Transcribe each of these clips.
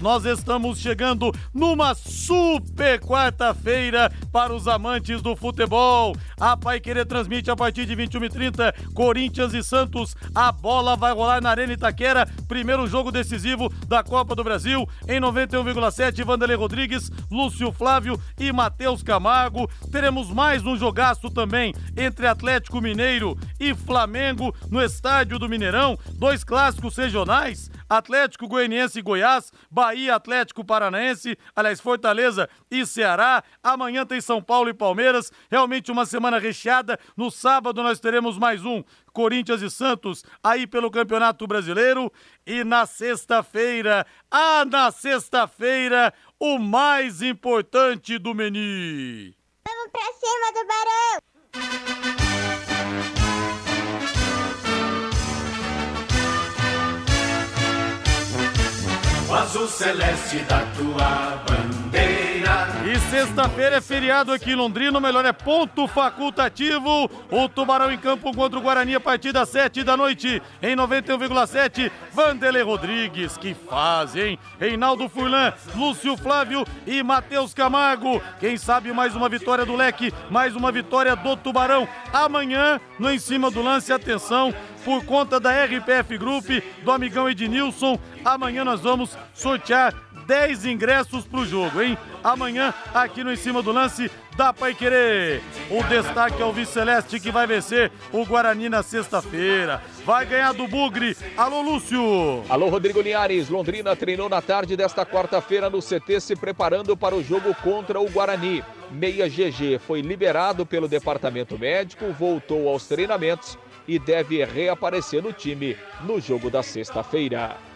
nós estamos chegando numa super quarta-feira para os amantes do futebol. A Pai Querer transmite a partir de 21h30 Corinthians e Santos. A bola vai rolar na Arena Itaquera. Primeiro jogo decisivo da Copa do Brasil. Em 91,7, Vanderlei Rodrigues, Lúcio Flávio e Matheus Camargo. Teremos mais um jogaço também entre Atlético Mineiro e Flamengo no estádio do Mineirão. Dois clássicos regionais. Atlético Goianiense e Goiás, Bahia, Atlético Paranaense, aliás, Fortaleza e Ceará. Amanhã tem São Paulo e Palmeiras. Realmente uma semana recheada. No sábado nós teremos mais um Corinthians e Santos aí pelo Campeonato Brasileiro. E na sexta-feira, ah, na sexta-feira, o mais importante do Meni. Vamos pra cima do Barão! O azul celeste da tua bandeira. E sexta-feira é feriado aqui em Londrina, o melhor é ponto facultativo. O Tubarão em campo contra o Guarani a partir das 7 da noite, em 91,7. Vanderlei Rodrigues, que faz, hein? Reinaldo Furlan, Lúcio Flávio e Matheus Camargo. Quem sabe mais uma vitória do Leque, mais uma vitória do Tubarão. Amanhã, no Em Cima do Lance, atenção, por conta da RPF Group, do amigão Ednilson. Amanhã nós vamos sortear 10 ingressos para o jogo, hein? Amanhã, aqui no Em Cima do Lance, da Pai Querer. O destaque é o Viceleste que vai vencer o Guarani na sexta-feira. Vai ganhar do Bugre. Alô, Lúcio. Alô, Rodrigo Linhares. Londrina treinou na tarde desta quarta-feira no CT se preparando para o jogo contra o Guarani. Meia GG foi liberado pelo departamento médico, voltou aos treinamentos e deve reaparecer no time no jogo da sexta-feira.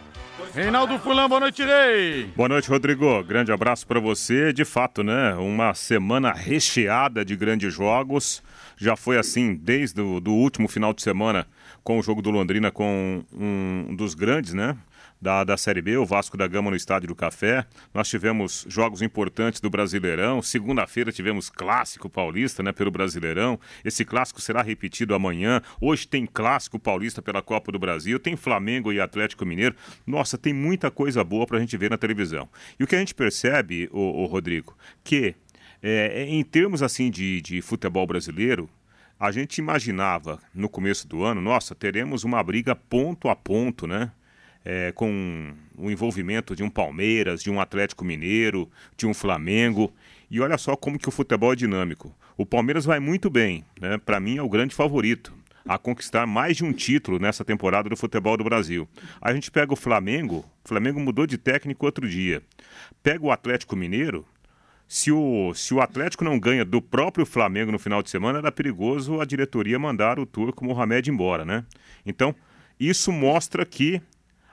Reinaldo Fulano, boa noite, Rei. Boa noite, Rodrigo. Grande abraço para você. De fato, né? Uma semana recheada de grandes jogos. Já foi assim desde o do último final de semana com o jogo do Londrina com um dos grandes, né? Da, da Série B, o Vasco da Gama no Estádio do Café. Nós tivemos jogos importantes do Brasileirão. Segunda-feira tivemos clássico paulista, né, pelo Brasileirão. Esse clássico será repetido amanhã. Hoje tem clássico paulista pela Copa do Brasil, tem Flamengo e Atlético Mineiro. Nossa, tem muita coisa boa para a gente ver na televisão. E o que a gente percebe, o, Rodrigo, que é, em termos assim de, de futebol brasileiro, a gente imaginava no começo do ano, nossa, teremos uma briga ponto a ponto, né? É, com o envolvimento de um Palmeiras, de um Atlético Mineiro, de um Flamengo. E olha só como que o futebol é dinâmico. O Palmeiras vai muito bem, né? Para mim é o grande favorito a conquistar mais de um título nessa temporada do futebol do Brasil. A gente pega o Flamengo, o Flamengo mudou de técnico outro dia. Pega o Atlético Mineiro, se o, se o Atlético não ganha do próprio Flamengo no final de semana, era perigoso a diretoria mandar o turco Mohamed embora, né? Então, isso mostra que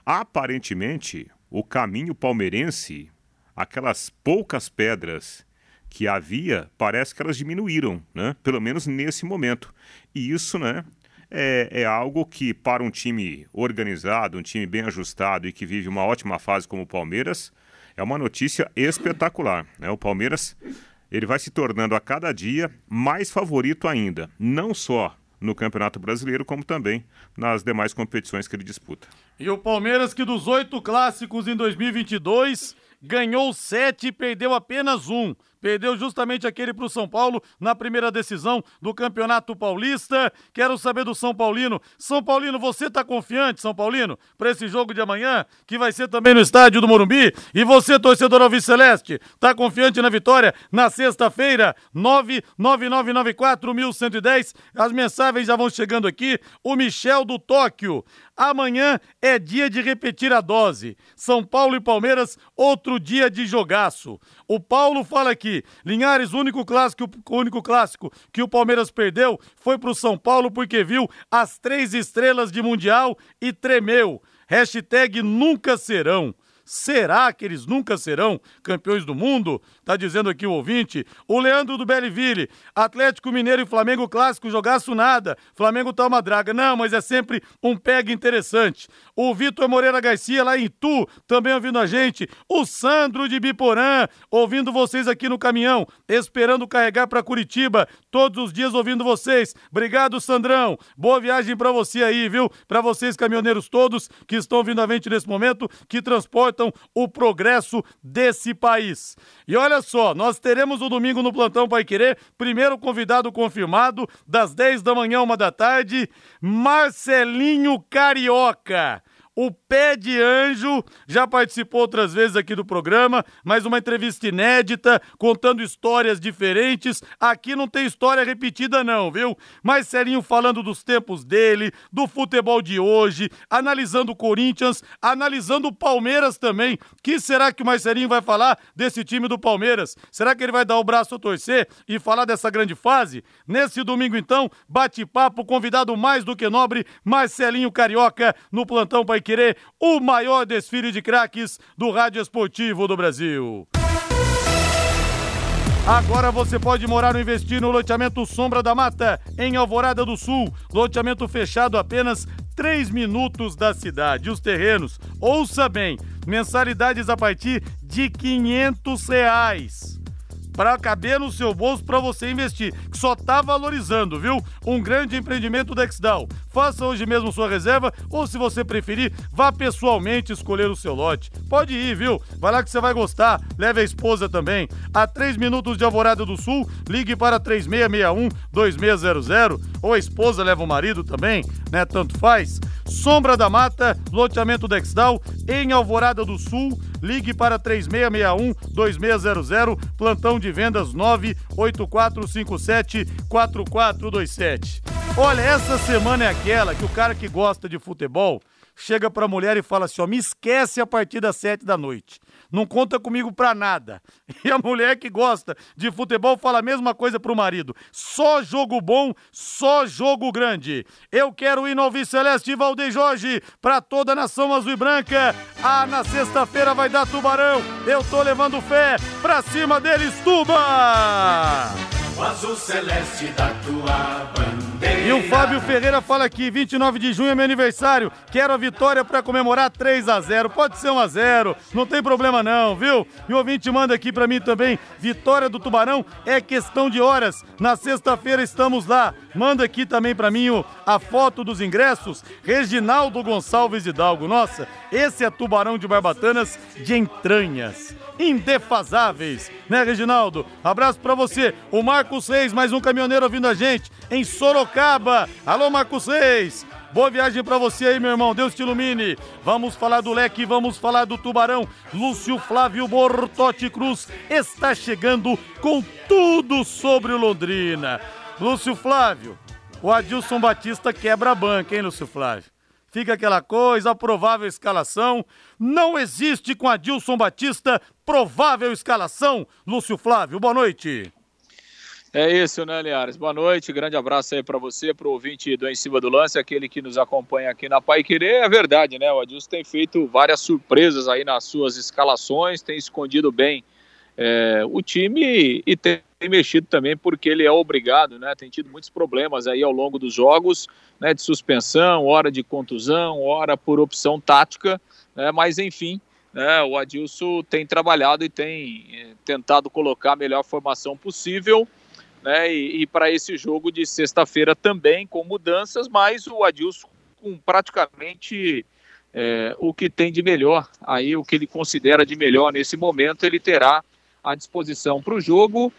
Aparentemente, o caminho palmeirense, aquelas poucas pedras que havia, parece que elas diminuíram, né? Pelo menos nesse momento. E isso, né? É, é, algo que, para um time organizado, um time bem ajustado e que vive uma ótima fase como o Palmeiras, é uma notícia espetacular. Né? O Palmeiras ele vai se tornando a cada dia mais favorito ainda, não só no Campeonato Brasileiro, como também nas demais competições que ele disputa. E o Palmeiras, que dos oito clássicos em 2022, ganhou sete e perdeu apenas um. Perdeu justamente aquele para o São Paulo na primeira decisão do Campeonato Paulista. Quero saber do São Paulino. São Paulino, você está confiante, São Paulino, para esse jogo de amanhã, que vai ser também no estádio do Morumbi? E você, torcedor Alves Celeste, está confiante na vitória na sexta-feira? 999941110. As mensagens já vão chegando aqui. O Michel do Tóquio. Amanhã é dia de repetir a dose. São Paulo e Palmeiras, outro dia de jogaço. O Paulo fala aqui, Linhares, o único clássico, o único clássico que o Palmeiras perdeu foi pro São Paulo porque viu as três estrelas de Mundial e tremeu. Hashtag nunca serão. Será que eles nunca serão campeões do mundo? Tá dizendo aqui o ouvinte. O Leandro do Belleville. Atlético Mineiro e Flamengo Clássico jogaço nada. Flamengo tá uma draga. Não, mas é sempre um pega interessante. O Vitor Moreira Garcia lá em Tu, também ouvindo a gente. O Sandro de Biporã, ouvindo vocês aqui no caminhão, esperando carregar para Curitiba, todos os dias ouvindo vocês. Obrigado, Sandrão. Boa viagem para você aí, viu? Para vocês caminhoneiros todos que estão ouvindo a gente nesse momento, que o progresso desse país. E olha só, nós teremos o domingo no plantão Pai Querer, primeiro convidado confirmado das 10 da manhã, uma da tarde, Marcelinho Carioca. O Pé de Anjo já participou outras vezes aqui do programa, mas uma entrevista inédita, contando histórias diferentes. Aqui não tem história repetida, não, viu? Mas Serinho falando dos tempos dele, do futebol de hoje, analisando o Corinthians, analisando o Palmeiras também. Que será que o Marcelinho vai falar desse time do Palmeiras? Será que ele vai dar o braço a torcer e falar dessa grande fase? Nesse domingo, então, bate-papo, convidado mais do que nobre, Marcelinho Carioca, no plantão Pai Querer, o maior desfile de craques do rádio esportivo do Brasil. Agora você pode morar ou investir no loteamento Sombra da Mata, em Alvorada do Sul. Loteamento fechado apenas 3 minutos da cidade. Os terrenos, ouça bem, mensalidades a partir de 500 reais para caber no seu bolso para você investir, que só está valorizando, viu? Um grande empreendimento da Exdal. Faça hoje mesmo sua reserva ou, se você preferir, vá pessoalmente escolher o seu lote. Pode ir, viu? Vai lá que você vai gostar. Leve a esposa também. A 3 minutos de Alvorada do Sul, ligue para 3661-2600 ou a esposa leva o marido também, né? Tanto faz. Sombra da Mata, loteamento Dexdal, em Alvorada do Sul. Ligue para 3661-2600, plantão de vendas 98457-4427. Olha, essa semana é aquela que o cara que gosta de futebol chega pra mulher e fala assim: ó, me esquece a partir das sete da noite. Não conta comigo pra nada. E a mulher que gosta de futebol fala a mesma coisa pro marido. Só jogo bom, só jogo grande. Eu quero ir no Alvi Celeste Valdeir Jorge pra toda a nação azul e branca. Ah, na sexta-feira vai dar tubarão. Eu tô levando fé pra cima deles, Tuba! Azul celeste da tua bandeira. E o Fábio Ferreira fala aqui, 29 de junho é meu aniversário. Quero a vitória para comemorar 3 a 0. Pode ser 1 a 0, não tem problema não, viu? E o ouvinte manda aqui para mim também, vitória do Tubarão é questão de horas. Na sexta-feira estamos lá. Manda aqui também para mim o, a foto dos ingressos. Reginaldo Gonçalves Hidalgo. Nossa, esse é Tubarão de Barbatanas de entranhas indefasáveis, né, Reginaldo? Abraço para você. O Marcos Reis, mais um caminhoneiro ouvindo a gente em Sorocaba. Alô, Marcos Reis. Boa viagem para você aí, meu irmão. Deus te ilumine. Vamos falar do leque, vamos falar do tubarão. Lúcio Flávio Bortotti Cruz está chegando com tudo sobre o Londrina. Lúcio Flávio, o Adilson Batista quebra a banca, hein, Lúcio Flávio? Fica aquela coisa, a provável escalação. Não existe com Adilson Batista provável escalação. Lúcio Flávio, boa noite. É isso, né, Linhares? Boa noite, grande abraço aí para você, para o ouvinte do Em Cima do Lance, aquele que nos acompanha aqui na Pai Querer. É verdade, né? O Adilson tem feito várias surpresas aí nas suas escalações, tem escondido bem é, o time e tem mexido também porque ele é obrigado, né? Tem tido muitos problemas aí ao longo dos jogos, né? De suspensão, hora de contusão, hora por opção tática, né? Mas enfim, né? O Adilson tem trabalhado e tem é, tentado colocar a melhor formação possível né? E, e para esse jogo de sexta-feira também com mudanças, mas o Adilson com praticamente é, o que tem de melhor, aí o que ele considera de melhor nesse momento, ele terá à disposição para o jogo,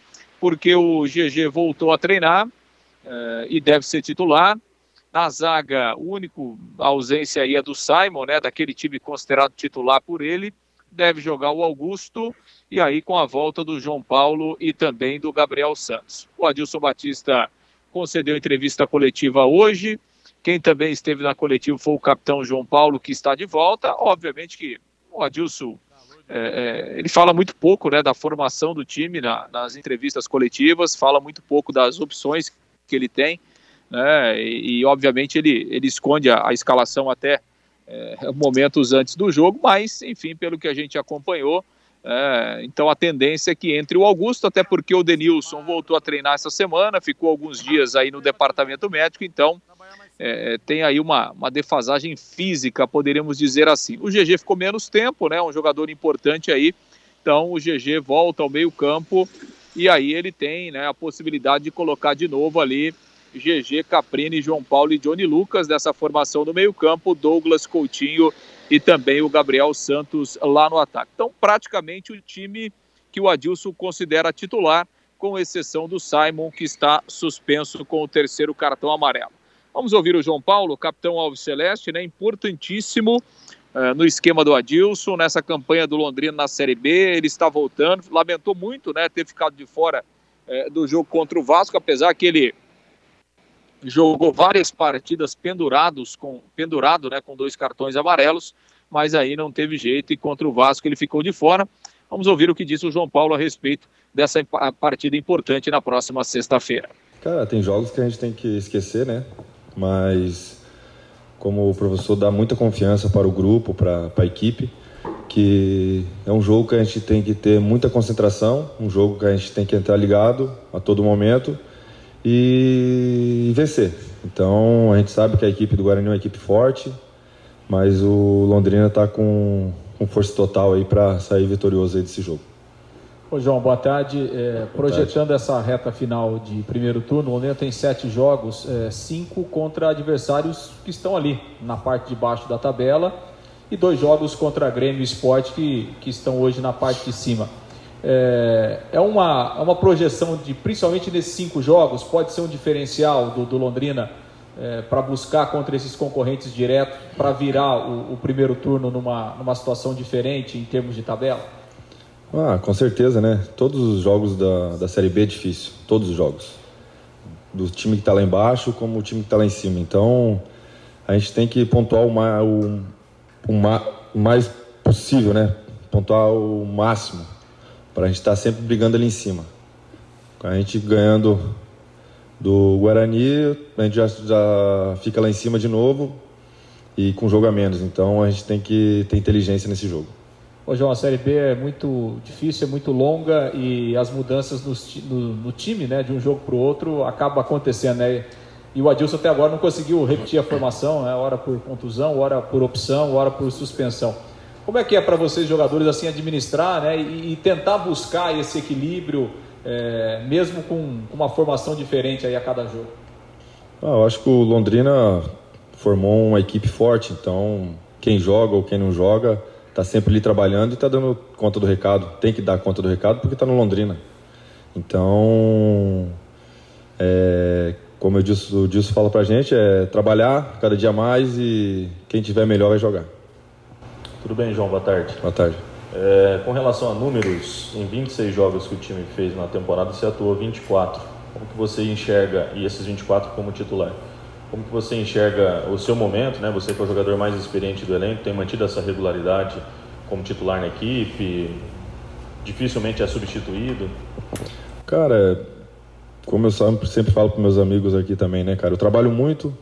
porque o GG voltou a treinar é, e deve ser titular. Na zaga, o único ausência aí é do Simon, né, daquele time considerado titular por ele. Deve jogar o Augusto e aí com a volta do João Paulo e também do Gabriel Santos. O Adilson Batista concedeu entrevista coletiva hoje. Quem também esteve na coletiva foi o capitão João Paulo, que está de volta. Obviamente que o Adilson é, é, ele fala muito pouco né, da formação do time na, nas entrevistas coletivas, fala muito pouco das opções que ele tem, né, e, e obviamente ele, ele esconde a, a escalação até é, momentos antes do jogo, mas, enfim, pelo que a gente acompanhou, é, então a tendência é que entre o Augusto, até porque o Denilson voltou a treinar essa semana, ficou alguns dias aí no departamento médico, então é, tem aí uma, uma defasagem física, poderíamos dizer assim. O GG ficou menos tempo, né? Um jogador importante aí. Então o GG volta ao meio-campo e aí ele tem né, a possibilidade de colocar de novo ali GG, Caprini, João Paulo e Johnny Lucas dessa formação do meio-campo, Douglas Coutinho e também o Gabriel Santos lá no ataque. Então, praticamente o time que o Adilson considera titular, com exceção do Simon, que está suspenso com o terceiro cartão amarelo. Vamos ouvir o João Paulo, capitão Alves Celeste, né? Importantíssimo uh, no esquema do Adilson, nessa campanha do Londrina na Série B. Ele está voltando, lamentou muito, né? Ter ficado de fora uh, do jogo contra o Vasco, apesar que ele jogou várias partidas pendurados com pendurado, né, com dois cartões amarelos, mas aí não teve jeito e contra o Vasco ele ficou de fora. Vamos ouvir o que disse o João Paulo a respeito dessa partida importante na próxima sexta-feira. Cara, tem jogos que a gente tem que esquecer, né? Mas como o professor dá muita confiança para o grupo, para a equipe, que é um jogo que a gente tem que ter muita concentração, um jogo que a gente tem que entrar ligado a todo momento e vencer. Então a gente sabe que a equipe do Guarani é uma equipe forte, mas o Londrina está com, com, força total aí para sair vitorioso desse jogo. Ô João, boa tarde. É, boa projetando tarde. essa reta final de primeiro turno, o Londrina tem sete jogos, é, cinco contra adversários que estão ali na parte de baixo da tabela e dois jogos contra Grêmio Esporte que, que estão hoje na parte de cima é, é, uma, é uma projeção de, principalmente nesses cinco jogos, pode ser um diferencial do, do Londrina é, para buscar contra esses concorrentes diretos, para virar o, o, primeiro turno numa, numa situação diferente em termos de tabela? Ah, com certeza, né? Todos os jogos da, da Série B é difícil, todos os jogos. Do time que está lá embaixo como o time que está lá em cima. Então, a gente tem que pontuar o, o, o, o mais possível, né? Pontuar o máximo para a gente estar tá sempre brigando ali em cima. A gente ganhando do Guarani, a gente já, já fica lá em cima de novo e com jogo a menos. Então a gente tem que ter inteligência nesse jogo. Ô João, a Série B é muito difícil, é muito longa e as mudanças no, no, no time, né, de um jogo para o outro, acaba acontecendo, né? E o Adilson até agora não conseguiu repetir a formação, né? hora por contusão, hora por opção, hora por suspensão. Como é que é para vocês, jogadores, assim, administrar né, e, e tentar buscar esse equilíbrio, é, mesmo com, uma formação diferente aí a cada jogo? Ah, eu acho que o Londrina formou uma equipe forte, então quem joga ou quem não joga está sempre ali trabalhando e está dando conta do recado. Tem que dar conta do recado porque está no Londrina. Então, é, como eu disse, o Dilson fala para a gente, é trabalhar cada dia mais e quem tiver melhor vai jogar. Tudo bem, João? Boa tarde. Boa tarde. É, com relação a números, em 26 jogos que o time fez na temporada, você atuou 24. Como que você enxerga, e esses 24 como titular, como que você enxerga o seu momento, né? Você que é o jogador mais experiente do elenco, tem mantido essa regularidade como titular na equipe, dificilmente é substituído? Cara, como eu sempre falo para meus amigos aqui também, né, cara? Eu trabalho muito,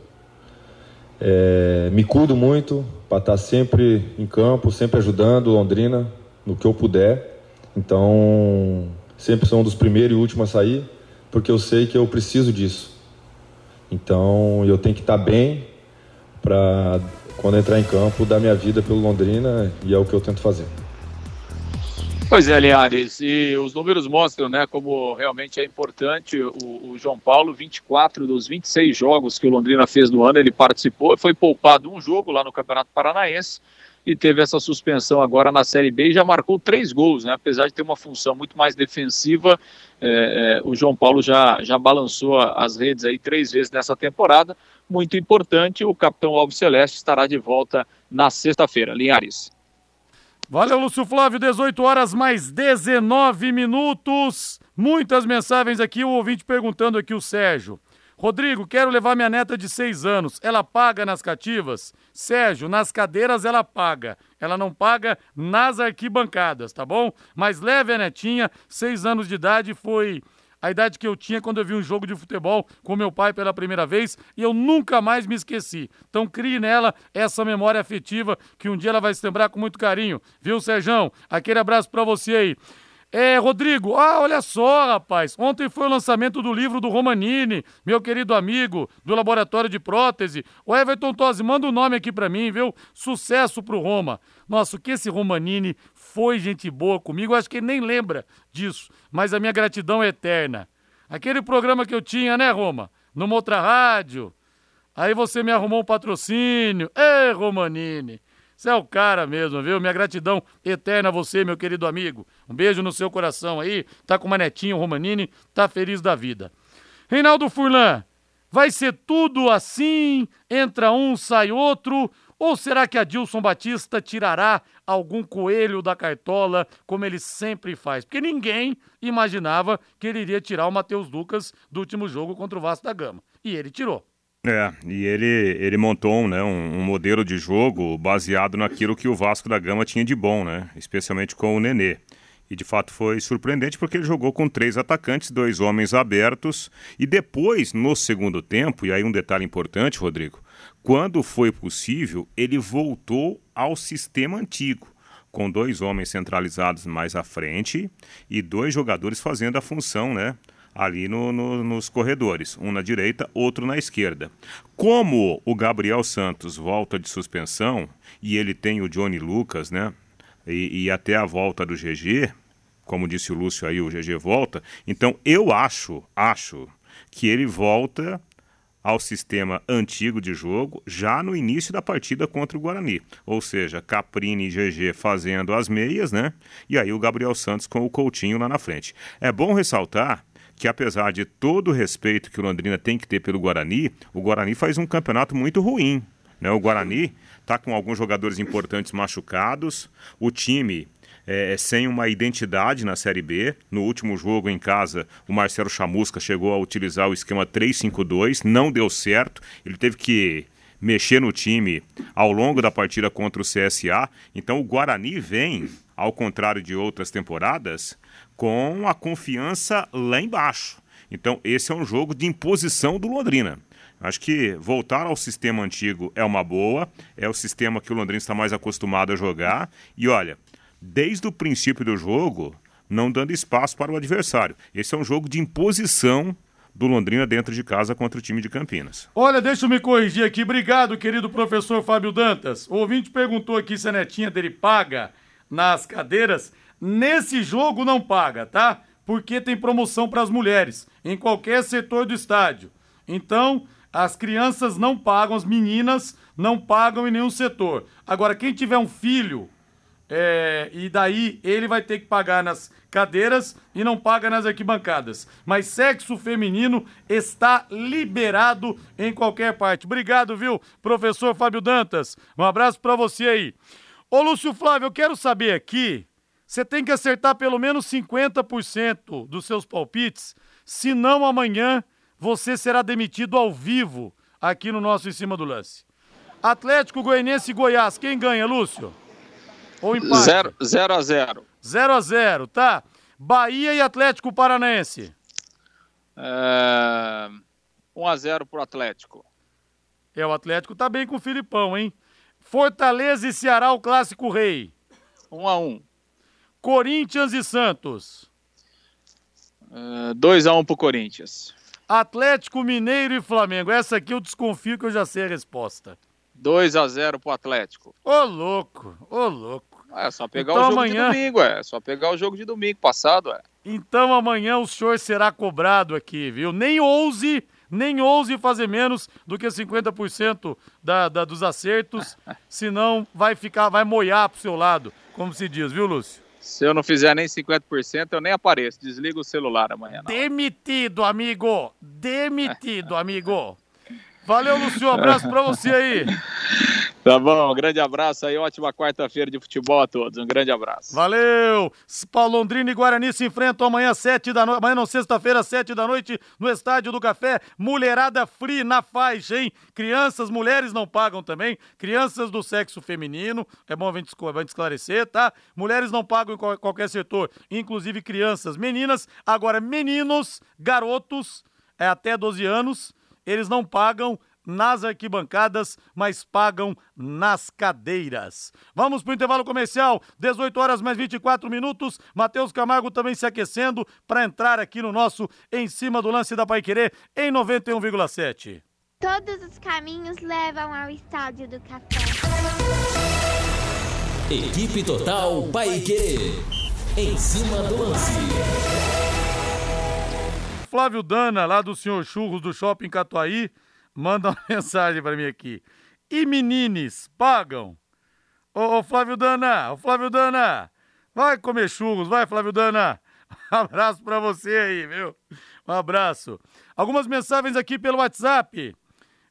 é, me cuido muito para estar tá sempre em campo, sempre ajudando Londrina no que eu puder. Então, sempre sou um dos primeiros e últimos a sair, porque eu sei que eu preciso disso. Então, eu tenho que estar bem para, quando entrar em campo, dar minha vida pelo Londrina e é o que eu tento fazer. Pois é, Linhares, e os números mostram né, como realmente é importante. O, o, João Paulo, 24 dos 26 jogos que o Londrina fez no ano, ele participou, foi poupado um jogo lá no Campeonato Paranaense e teve essa suspensão agora na Série B e já marcou três gols, né? Apesar de ter uma função muito mais defensiva, é, é, o João Paulo já, já balançou as redes aí três vezes nessa temporada. Muito importante, o capitão Alves Celeste estará de volta na sexta-feira. Linhares. Valeu, Lúcio Flávio, 18 horas mais 19 minutos. Muitas mensagens aqui, o ouvinte perguntando aqui, o Sérgio. Rodrigo, quero levar minha neta de 6 anos. Ela paga nas cativas? Sérgio, nas cadeiras ela paga. Ela não paga nas arquibancadas, tá bom? Mas leve a netinha, 6 anos de idade, foi a idade que eu tinha quando eu vi um jogo de futebol com meu pai pela primeira vez e eu nunca mais me esqueci. Então crie nela essa memória afetiva que um dia ela vai se lembrar com muito carinho. Viu, Serjão? Aquele abraço para você aí. É, Rodrigo, ah, olha só, rapaz. Ontem foi o lançamento do livro do Romanini, meu querido amigo do Laboratório de Prótese. O Everton Tosi, manda o um nome aqui para mim, viu? Sucesso pro Roma. Nossa, o que esse Romanini foi gente boa comigo, acho que ele nem lembra disso, mas a minha gratidão é eterna. Aquele programa que eu tinha, né, Roma? Numa outra rádio. Aí você me arrumou um patrocínio. Ê, Romanini. Você é o cara mesmo, viu? Minha gratidão eterna a você, meu querido amigo. Um beijo no seu coração aí. Tá com uma netinha, Romanini, tá feliz da vida. Reinaldo Furlan, vai ser tudo assim? Entra um, sai outro? Ou será que Adilson Batista tirará algum coelho da cartola, como ele sempre faz? Porque ninguém imaginava que ele iria tirar o Matheus Lucas do último jogo contra o Vasco da Gama. E ele tirou. É, e ele, ele montou né, um, um, modelo de jogo baseado naquilo que o Vasco da Gama tinha de bom, né? Especialmente com o Nenê. E de fato foi surpreendente porque ele jogou com três atacantes, dois homens abertos. E depois, no segundo tempo, e aí um detalhe importante, Rodrigo, quando foi possível, ele voltou ao sistema antigo, com dois homens centralizados mais à frente e dois jogadores fazendo a função, né? ali no, no, nos corredores, um na direita, outro na esquerda. Como o Gabriel Santos volta de suspensão e ele tem o Johnny Lucas, né? E, e até a volta do GG, como disse o Lúcio aí, o GG volta. Então eu acho, acho que ele volta ao sistema antigo de jogo já no início da partida contra o Guarani. Ou seja, Caprini e GG fazendo as meias, né? E aí o Gabriel Santos com o Coutinho lá na frente. É bom ressaltar que apesar de todo o respeito que o Londrina tem que ter pelo Guarani, o Guarani faz um campeonato muito ruim. Né? O Guarani está com alguns jogadores importantes machucados, o time é, sem uma identidade na Série B. No último jogo em casa, o Marcelo Chamusca chegou a utilizar o esquema 3-5-2, não deu certo, ele teve que mexer no time ao longo da partida contra o CSA. Então o Guarani vem, ao contrário de outras temporadas, com a confiança lá embaixo. Então, esse é um jogo de imposição do Londrina. Acho que voltar ao sistema antigo é uma boa, é o sistema que o Londrina está mais acostumado a jogar. E olha, desde o princípio do jogo, não dando espaço para o adversário. Esse é um jogo de imposição do Londrina dentro de casa contra o time de Campinas. Olha, deixa eu me corrigir aqui. Obrigado, querido professor Fábio Dantas. O ouvinte perguntou aqui se a netinha dele paga nas cadeiras. Nesse jogo não paga, tá? Porque tem promoção para as mulheres em qualquer setor do estádio. Então, as crianças não pagam, as meninas não pagam em nenhum setor. Agora, quem tiver um filho, é, e daí ele vai ter que pagar nas cadeiras e não paga nas arquibancadas. Mas sexo feminino está liberado em qualquer parte. Obrigado, viu, professor Fábio Dantas? Um abraço para você aí. Ô, Lúcio Flávio, eu quero saber aqui você tem que acertar pelo menos 50% dos seus palpites, senão amanhã você será demitido ao vivo aqui no nosso Em Cima do Lance. Atlético Goianiense e Goiás, quem ganha, Lúcio? Ou empate? 0 zero a 0 0 a 0 tá. Bahia e Atlético Paranaense. É... 1 a 0 pro Atlético. É, o Atlético tá bem com o Filipão, hein? Fortaleza e Ceará, o clássico rei. 1 a 1 Corinthians e Santos. 2x1 uh, um pro Corinthians. Atlético Mineiro e Flamengo. Essa aqui eu desconfio que eu já sei a resposta. 2x0 pro Atlético. Ô louco, ô louco. É só pegar então, o jogo amanhã... de domingo, é. Só pegar o jogo de domingo passado, é. Então amanhã o senhor será cobrado aqui, viu? Nem ouse, nem ouse fazer menos do que 50% da, da, dos acertos, senão vai ficar, vai moiar pro seu lado, como se diz, viu, Lúcio? Se eu não fizer nem 50%, eu nem apareço. Desliga o celular amanhã. Não. Demitido, amigo! Demitido, amigo! Valeu, Lúcio. Um abraço pra você aí. Tá bom, um grande abraço aí, ótima quarta-feira de futebol a todos. Um grande abraço. Valeu! Londrina e Guarani se enfrentam amanhã, sete da noite. Amanhã não, sexta-feira, sete da noite, no Estádio do Café. Mulherada free na faixa, hein? Crianças, mulheres não pagam também. Crianças do sexo feminino, é bom a gente esclarecer, tá? Mulheres não pagam em qualquer setor, inclusive crianças. Meninas, agora meninos, garotos, é até 12 anos, eles não pagam nas arquibancadas, mas pagam nas cadeiras. Vamos para o intervalo comercial, 18 horas mais 24 minutos. Matheus Camargo também se aquecendo para entrar aqui no nosso Em Cima do Lance da Paiquerê em 91,7. Todos os caminhos levam ao Estádio do Café. Equipe Total Paiquerê. Em cima do lance. Flávio Dana, lá do Senhor Churros do Shopping Catuaí, manda uma mensagem para mim aqui. E menines, pagam? Ô, ô, Flávio Dana, ô Flávio Dana, vai comer churros, vai Flávio Dana. Um abraço para você aí, viu? Um abraço. Algumas mensagens aqui pelo WhatsApp.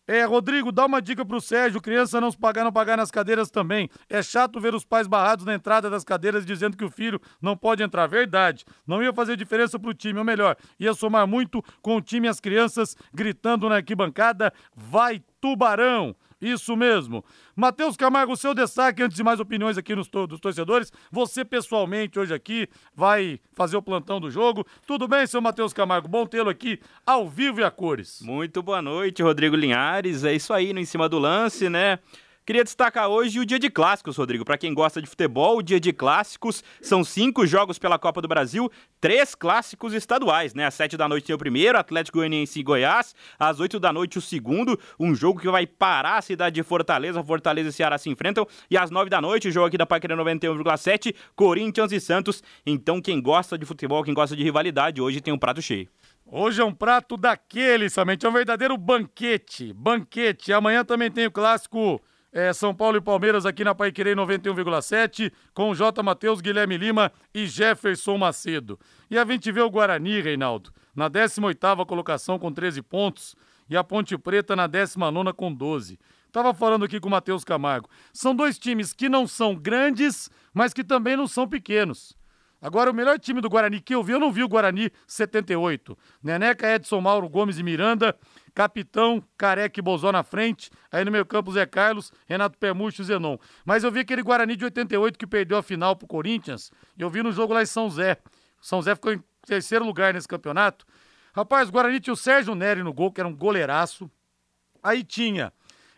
É, Rodrigo, dá uma dica pro Sérgio, criança não se pagar, não pagar nas cadeiras também. É chato ver os pais barrados na entrada das cadeiras dizendo que o filho não pode entrar. Verdade. Não ia fazer diferença pro time, ou melhor, ia somar muito com o time e as crianças gritando na arquibancada, vai Tubarão! Isso mesmo. Matheus Camargo, seu destaque, antes de mais opiniões aqui nos dos torcedores. Você pessoalmente hoje aqui vai fazer o plantão do jogo. Tudo bem, seu Matheus Camargo? Bom tê-lo aqui ao vivo e a cores. Muito boa noite, Rodrigo Linhares. É isso aí, no Em Cima do Lance, né? Queria destacar hoje o dia de clássicos, Rodrigo. Para quem gosta de futebol, o dia de clássicos são cinco jogos pela Copa do Brasil, três clássicos estaduais, né? Às sete da noite tem o primeiro, Atlético Goianiense e Goiás. Às oito da noite o segundo, um jogo que vai parar a cidade de Fortaleza. Fortaleza e Ceará se enfrentam. E às nove da noite, o jogo aqui da Paquera 91,7, Corinthians e Santos. Então quem gosta de futebol, quem gosta de rivalidade, hoje tem um prato cheio. Hoje é um prato daquele somente, é um verdadeiro banquete. Banquete. Amanhã também tem o clássico é, São Paulo e Palmeiras aqui na Paiquerê 91,7, com J. Matheus, Guilherme Lima e Jefferson Macedo. E a gente vê o Guarani, Reinaldo, na 18ª colocação com 13 pontos e a Ponte Preta na 19 com 12. Tava falando aqui com o Matheus Camargo. São dois times que não são grandes, mas que também não são pequenos. Agora, o melhor time do Guarani que eu vi, eu não vi o Guarani 78. Neneca, Edson Mauro, Gomes e Miranda capitão, Careca e Bozó na frente, aí no meio campo Zé Carlos, Renato Permucho e Zenon. Mas eu vi aquele Guarani de 88 que perdeu a final pro Corinthians, eu vi no jogo lá em São Zé. São Zé ficou em terceiro lugar nesse campeonato. Rapaz, o Guarani tinha o Sérgio Neri no gol, que era um goleiraço. Aí tinha,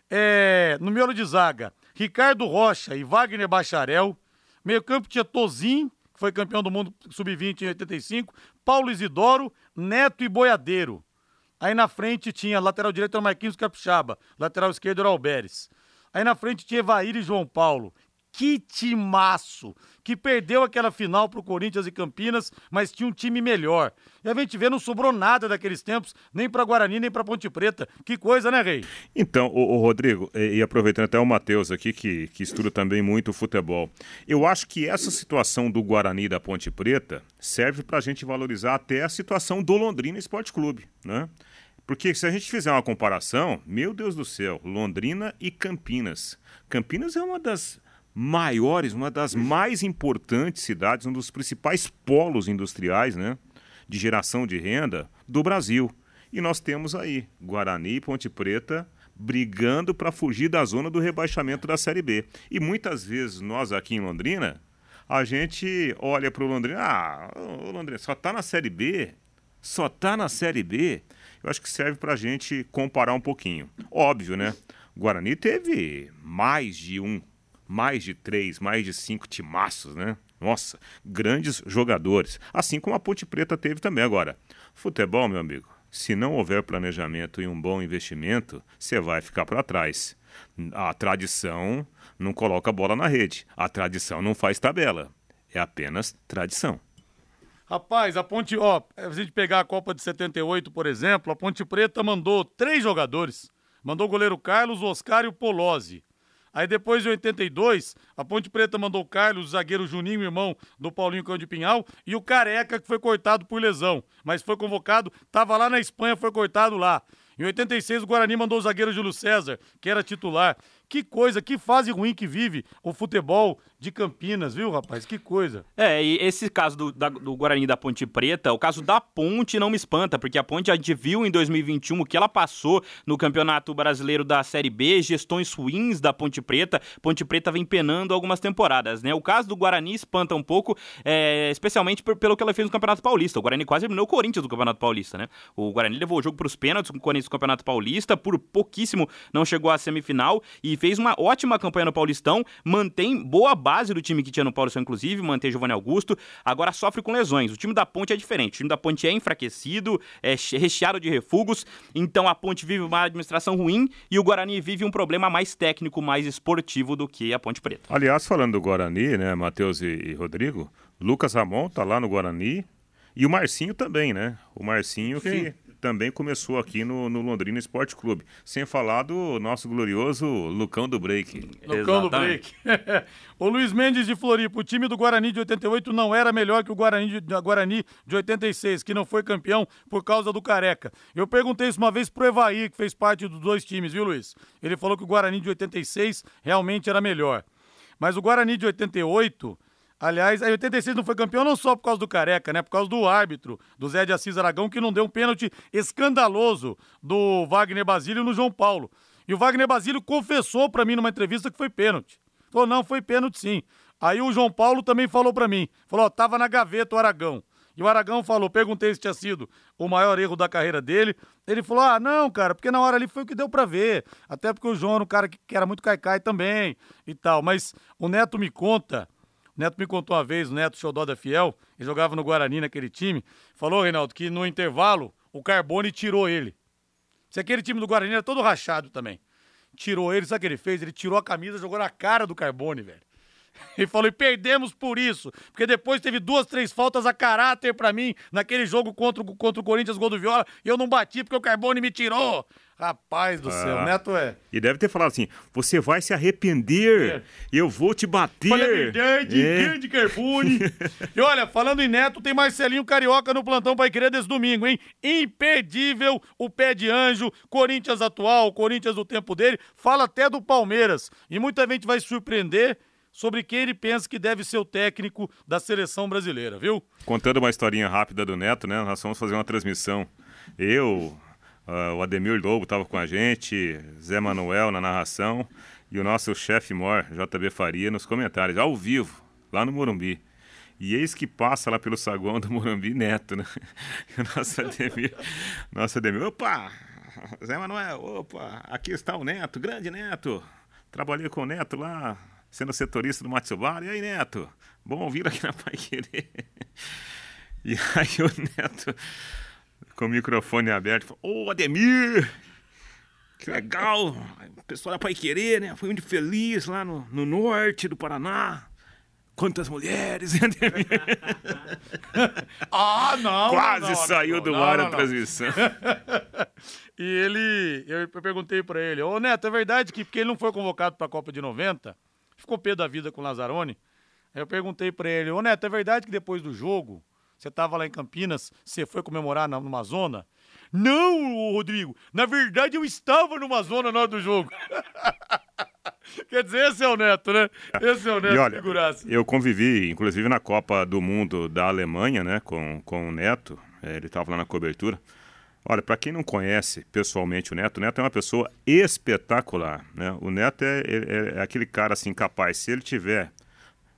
é, no miolo de zaga, Ricardo Rocha e Wagner Bacharel. Meio campo tinha Tozin, que foi campeão do mundo sub-20 em 85, Paulo Isidoro, Neto e Boiadeiro. Aí na frente tinha lateral direito era Marquinhos Capixaba, lateral esquerdo era Alberes. Aí na frente tinha Evair e João Paulo. Que timaço! Que perdeu aquela final pro Corinthians e Campinas, mas tinha um time melhor. E a gente vê, não sobrou nada daqueles tempos, nem para Guarani, nem para Ponte Preta. Que coisa, né, Rei? Então, o, Rodrigo, e, e, aproveitando até o Matheus aqui, que, que estuda também muito o futebol, eu acho que essa situação do Guarani e da Ponte Preta serve para a gente valorizar até a situação do Londrina Esporte Clube, né? Porque se a gente fizer uma comparação, meu Deus do céu, Londrina e Campinas. Campinas é uma das maiores, uma das mais importantes cidades, um dos principais polos industriais, né, de geração de renda do Brasil. E nós temos aí Guarani e Ponte Preta brigando para fugir da zona do rebaixamento da Série B. E muitas vezes nós aqui em Londrina, a gente olha para o Londrina, ah, o Londrina só está na Série B, só está na Série B eu acho que serve para a gente comparar um pouquinho. Óbvio, né? Guarani teve mais de um, mais de três, mais de cinco timaços, né? Nossa, grandes jogadores. Assim como a Ponte Preta teve também. Agora, futebol, meu amigo, se não houver planejamento e um bom investimento, você vai ficar para trás. A tradição não coloca a bola na rede. A tradição não faz tabela. É apenas tradição. Rapaz, a Ponte, ó, a gente pegar a Copa de 78, por exemplo, a Ponte Preta mandou três jogadores. Mandou o goleiro Carlos, o Oscar e o Polozzi. Aí depois de 82, a Ponte Preta mandou o Carlos, o zagueiro Juninho, irmão do Paulinho Cão de Pinhal, e o Careca, que foi cortado por lesão, mas foi convocado, tava lá na Espanha, foi cortado lá. Em 86, o Guarani mandou o zagueiro Júlio César, que era titular. Que coisa, que fase ruim que vive o futebol de Campinas, viu, rapaz? Que coisa. É, e esse caso do, da, do Guarani da Ponte Preta, o caso da Ponte não me espanta, porque a Ponte a gente viu em 2021 o que ela passou no Campeonato Brasileiro da Série B, gestões ruins da Ponte Preta. Ponte Preta vem penando algumas temporadas, né? O caso do Guarani espanta um pouco, é, especialmente por, pelo que ela fez no Campeonato Paulista. O Guarani quase eliminou o Corinthians do Campeonato Paulista, né? O Guarani levou o jogo para os pênaltis com o Corinthians do Campeonato Paulista, por pouquíssimo não chegou à semifinal e fez uma ótima campanha no Paulistão, mantém boa base do time que tinha no Paulistão, inclusive, mantém Giovanni Augusto, agora sofre com lesões. O time da Ponte é diferente, o time da Ponte é enfraquecido, é recheado de refugos, então a Ponte vive uma administração ruim e o Guarani vive um problema mais técnico, mais esportivo do que a Ponte Preta. Aliás, falando do Guarani, né, Matheus e, e Rodrigo, Lucas Ramon tá lá no Guarani e o Marcinho também, né? O Marcinho Sim. que também começou aqui no, no, Londrina Esporte Clube. Sem falar do nosso glorioso Lucão do Break. Lucão do Break. o Luiz Mendes de Floripa, o time do Guarani de 88 não era melhor que o Guarani de, Guarani de 86, que não foi campeão por causa do Careca. Eu perguntei isso uma vez pro Evaí, que fez parte dos dois times, viu, Luiz? Ele falou que o Guarani de 86 realmente era melhor. Mas o Guarani de 88 Aliás, a 86 não foi campeão não só por causa do Careca, né? Por causa do árbitro, do Zé de Assis Aragão, que não deu um pênalti escandaloso do Wagner Basílio no João Paulo. E o Wagner Basílio confessou para mim numa entrevista que foi pênalti. Falou, não, foi pênalti sim. Aí o João Paulo também falou para mim. Falou, ó, tava na gaveta o Aragão. E o Aragão falou, perguntei se tinha sido o maior erro da carreira dele. Ele falou: ah, não, cara, porque na hora ali foi o que deu para ver. Até porque o João era um cara que, era muito caicai também e tal. Mas o Neto me conta Neto me contou uma vez, o Neto Xodó da Fiel, ele jogava no Guarani naquele time, falou, Reinaldo, que no intervalo o Carbone tirou ele. Se aquele time do Guarani era todo rachado também. Tirou ele, sabe o que ele fez? Ele tirou a camisa, jogou na cara do Carbone, velho. Ele falou, e perdemos por isso. Porque depois teve duas, três faltas a caráter para mim naquele jogo contra, contra o Corinthians, gol do Viola, e eu não bati porque o Carbone me tirou. Rapaz do ah. céu, Neto é. E deve ter falado assim: você vai se arrepender, é. eu vou te bater. A verdade, é. grande Carbone. e olha, falando em Neto, tem Marcelinho Carioca no plantão para querer desse domingo, hein? Imperdível o pé de anjo, Corinthians atual, Corinthians do tempo dele, fala até do Palmeiras. E muita gente vai se surpreender sobre quem ele pensa que deve ser o técnico da seleção brasileira, viu? Contando uma historinha rápida do Neto, né? Nós vamos fazer uma transmissão. Eu, uh, o Ademir Lobo estava com a gente, Zé Manuel na narração e o nosso chefe mor, JB Faria, nos comentários, ao vivo, lá no Morumbi. E eis que passa lá pelo saguão do Morumbi Neto, né? E o nosso Ademir, nosso Ademir, opa, Zé Manuel, opa, aqui está o Neto, grande Neto. Trabalhei com o Neto lá sendo setorista do Matsubara. E aí, Neto? Bom vir aqui na Pai Querer. E aí o Neto, com o microfone aberto, falou, ô Ademir, que legal, o pessoal da Pai Querer, né? Foi muito feliz lá no, no norte do Paraná. Quantas mulheres, Ademir? ah, não! Quase não, saiu não, do não, ar a transmissão. e ele, eu perguntei para ele, ô Neto, é verdade que porque ele não foi convocado para a Copa de 90, ficou pé da vida com o Lazzaroni. Aí eu perguntei para ele, ô Neto, é verdade que depois do jogo, você tava lá em Campinas, você foi comemorar numa zona? Não, Rodrigo, na verdade eu estava numa zona na hora do jogo. Quer dizer, esse é o Neto, né? Esse é o Neto, e olha, figuraça. Eu convivi, inclusive, na Copa do Mundo da Alemanha, né, com, com o Neto. É, ele estava lá na cobertura. Olha, para quem não conhece pessoalmente o Neto, o Neto é uma pessoa espetacular. Né? O Neto é, é, é aquele cara assim capaz, se ele tiver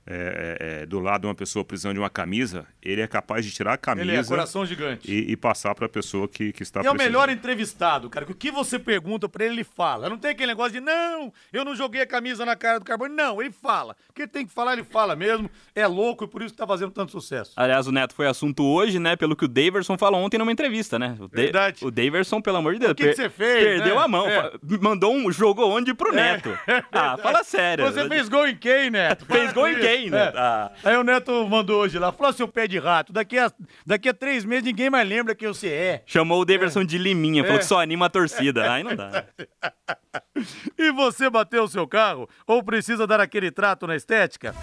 é, é, é, do lado de uma pessoa precisando de uma camisa, ele é capaz de tirar a camisa. Ele é coração gigante. E, e passar para a pessoa que, que está e precisando. é o melhor entrevistado, cara. Que o que você pergunta para ele, ele fala. Não tem aquele negócio de, não, eu não joguei a camisa na cara do Carbone. Não, ele fala. O que ele tem que falar, ele fala mesmo. É louco e por isso que tá fazendo tanto sucesso. Aliás, o Neto foi assunto hoje, né? Pelo que o Daverson falou ontem numa entrevista, né? O Verdade. O Daverson, pelo amor de Deus. O que, que você fez? Perdeu né? a mão. É. Mandou um. Jogou onde pro Neto. É. Ah, fala sério. Você fez gol em quem, Neto? fez gol em quem, né? Ah. Aí o Neto mandou hoje lá, falou seu pé de rato, daqui a, daqui a três meses ninguém mais lembra quem você é. Chamou o Deverson é. de Liminha, falou é. que só anima a torcida. Aí não dá. e você bateu o seu carro ou precisa dar aquele trato na estética?